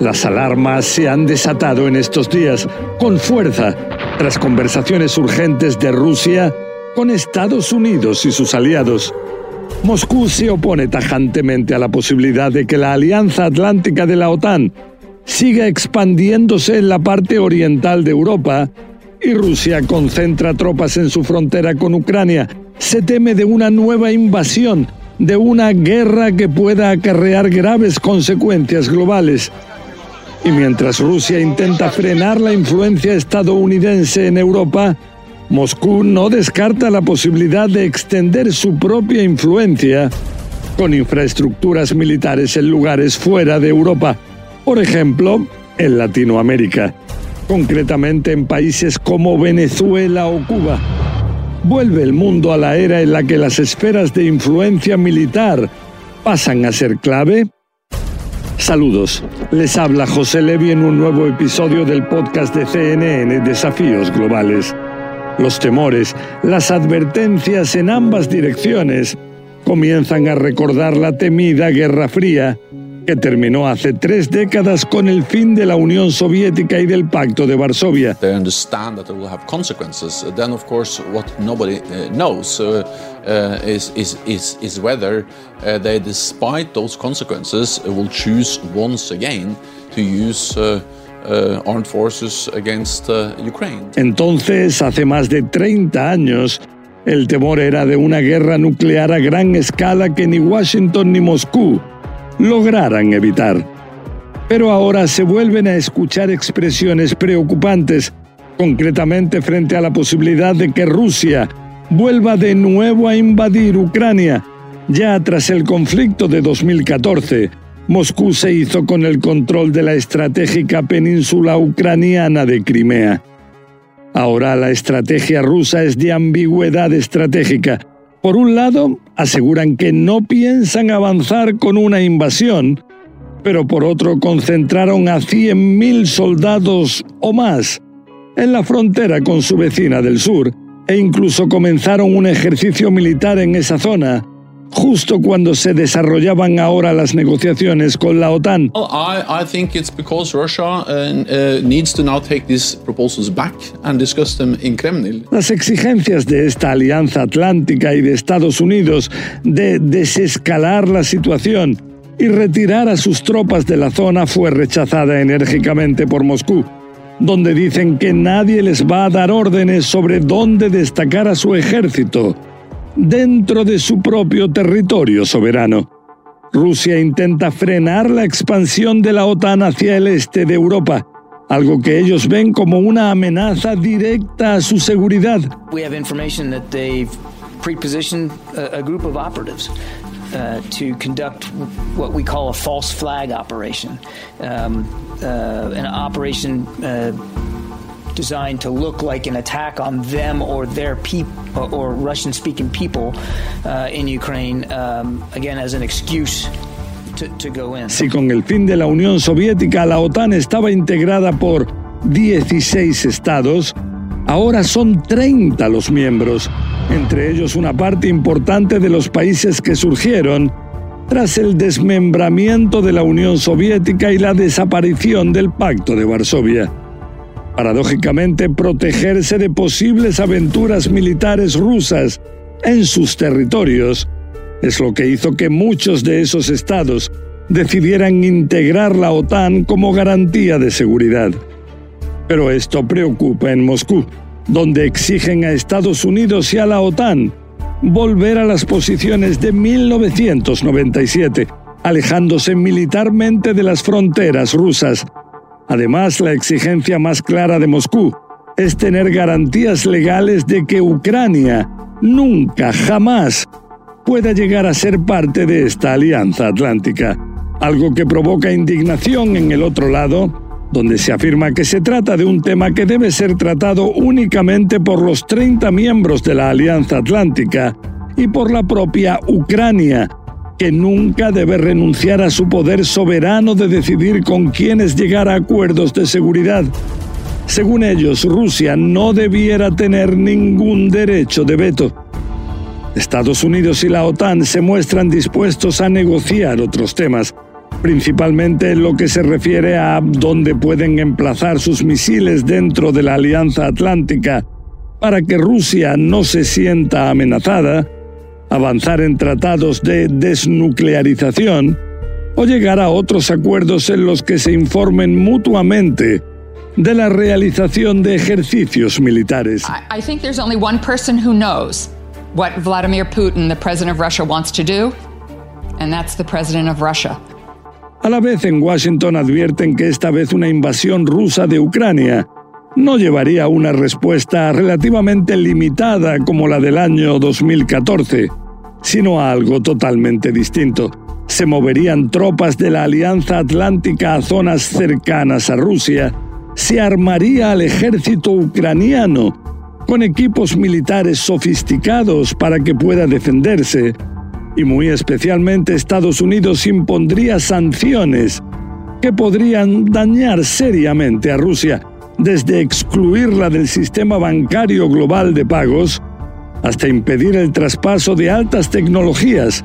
Las alarmas se han desatado en estos días con fuerza tras conversaciones urgentes de Rusia con Estados Unidos y sus aliados. Moscú se opone tajantemente a la posibilidad de que la Alianza Atlántica de la OTAN siga expandiéndose en la parte oriental de Europa y Rusia concentra tropas en su frontera con Ucrania. Se teme de una nueva invasión, de una guerra que pueda acarrear graves consecuencias globales. Y mientras Rusia intenta frenar la influencia estadounidense en Europa, Moscú no descarta la posibilidad de extender su propia influencia con infraestructuras militares en lugares fuera de Europa, por ejemplo, en Latinoamérica, concretamente en países como Venezuela o Cuba. Vuelve el mundo a la era en la que las esferas de influencia militar pasan a ser clave Saludos, les habla José Levi en un nuevo episodio del podcast de CNN Desafíos Globales. Los temores, las advertencias en ambas direcciones comienzan a recordar la temida Guerra Fría que terminó hace tres décadas con el fin de la Unión Soviética y del Pacto de Varsovia. They understand that it will have consequences. Then, of course, what nobody uh, knows uh, uh, is, is, is, is whether they, despite those consequences, will choose once again to use armed forces against Ukraine. Entonces, hace más de 30 años, el temor era de una guerra nuclear a gran escala que ni Washington ni Moscú lograran evitar. Pero ahora se vuelven a escuchar expresiones preocupantes, concretamente frente a la posibilidad de que Rusia vuelva de nuevo a invadir Ucrania. Ya tras el conflicto de 2014, Moscú se hizo con el control de la estratégica península ucraniana de Crimea. Ahora la estrategia rusa es de ambigüedad estratégica por un lado, aseguran que no piensan avanzar con una invasión, pero por otro concentraron a 100.000 soldados o más en la frontera con su vecina del sur e incluso comenzaron un ejercicio militar en esa zona justo cuando se desarrollaban ahora las negociaciones con la OTAN. Well, I, I think it's because Russia needs to now take these proposals back and discuss them in Kremlin. Las exigencias de esta alianza atlántica y de Estados Unidos de desescalar la situación y retirar a sus tropas de la zona fue rechazada enérgicamente por Moscú donde dicen que nadie les va a dar órdenes sobre dónde destacar a su ejército dentro de su propio territorio soberano. Rusia intenta frenar la expansión de la OTAN hacia el este de Europa, algo que ellos ven como una amenaza directa a su seguridad. We have information that they've pre-positioned a, group of uh, to conduct what we call a false flag operation, um, uh, an operation uh, designed to look like an attack on them or their people or Russian speaking people uh, in Ukraine, um, again, as an excuse. Si con el fin de la Unión Soviética la OTAN estaba integrada por 16 estados, ahora son 30 los miembros, entre ellos una parte importante de los países que surgieron tras el desmembramiento de la Unión Soviética y la desaparición del Pacto de Varsovia. Paradójicamente, protegerse de posibles aventuras militares rusas en sus territorios es lo que hizo que muchos de esos estados, decidieran integrar la OTAN como garantía de seguridad. Pero esto preocupa en Moscú, donde exigen a Estados Unidos y a la OTAN volver a las posiciones de 1997, alejándose militarmente de las fronteras rusas. Además, la exigencia más clara de Moscú es tener garantías legales de que Ucrania nunca, jamás pueda llegar a ser parte de esta alianza atlántica, algo que provoca indignación en el otro lado, donde se afirma que se trata de un tema que debe ser tratado únicamente por los 30 miembros de la Alianza Atlántica y por la propia Ucrania, que nunca debe renunciar a su poder soberano de decidir con quiénes llegar a acuerdos de seguridad. Según ellos, Rusia no debiera tener ningún derecho de veto. Estados Unidos y la OTAN se muestran dispuestos a negociar otros temas, principalmente en lo que se refiere a dónde pueden emplazar sus misiles dentro de la Alianza Atlántica para que Rusia no se sienta amenazada, avanzar en tratados de desnuclearización o llegar a otros acuerdos en los que se informen mutuamente de la realización de ejercicios militares. I, think there's only one person who knows what Vladimir Putin, the president of Russia, wants to do, and that's the president of Russia. A la vez en Washington advierten que esta vez una invasión rusa de Ucrania no llevaría a una respuesta relativamente limitada como la del año 2014, sino a algo totalmente distinto. Se moverían tropas de la Alianza Atlántica a zonas cercanas a Rusia, se armaría al ejército ucraniano con equipos militares sofisticados para que pueda defenderse, y muy especialmente Estados Unidos impondría sanciones que podrían dañar seriamente a Rusia, desde excluirla del sistema bancario global de pagos hasta impedir el traspaso de altas tecnologías,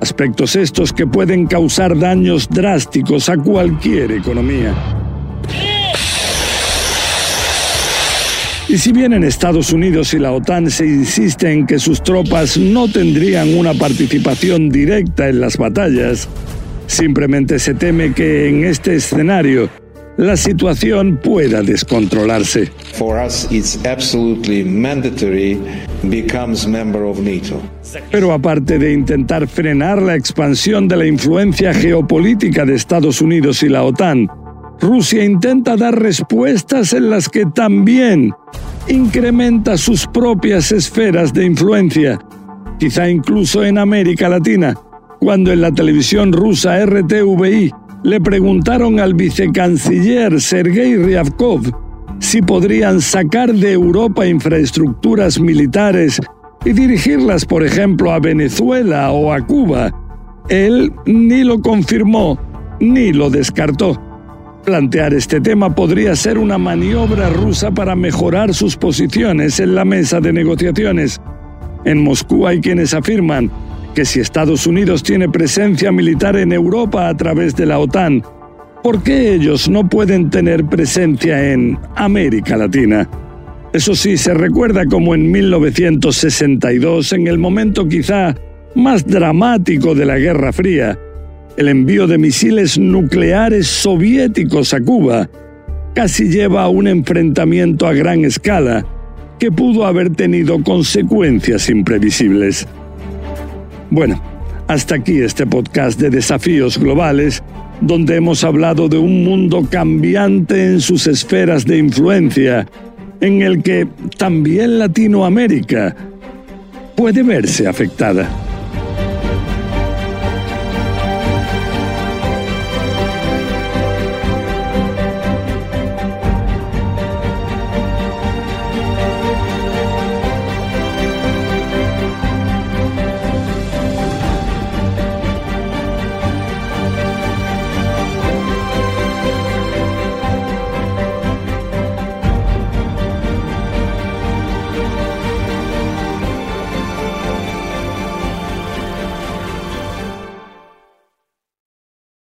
aspectos estos que pueden causar daños drásticos a cualquier economía. Y si bien en Estados Unidos y la OTAN se insiste en que sus tropas no tendrían una participación directa en las batallas, simplemente se teme que en este escenario la situación pueda descontrolarse. Pero aparte de intentar frenar la expansión de la influencia geopolítica de Estados Unidos y la OTAN, Rusia intenta dar respuestas en las que también incrementa sus propias esferas de influencia, quizá incluso en América Latina, cuando en la televisión rusa RTVI le preguntaron al vicecanciller Sergei Ryabkov si podrían sacar de Europa infraestructuras militares y dirigirlas, por ejemplo, a Venezuela o a Cuba. Él ni lo confirmó ni lo descartó. Plantear este tema podría ser una maniobra rusa para mejorar sus posiciones en la mesa de negociaciones. En Moscú hay quienes afirman que si Estados Unidos tiene presencia militar en Europa a través de la OTAN, ¿por qué ellos no pueden tener presencia en América Latina? Eso sí, se recuerda como en 1962, en el momento quizá más dramático de la Guerra Fría, el envío de misiles nucleares soviéticos a Cuba casi lleva a un enfrentamiento a gran escala que pudo haber tenido consecuencias imprevisibles. Bueno, hasta aquí este podcast de desafíos globales, donde hemos hablado de un mundo cambiante en sus esferas de influencia, en el que también Latinoamérica puede verse afectada.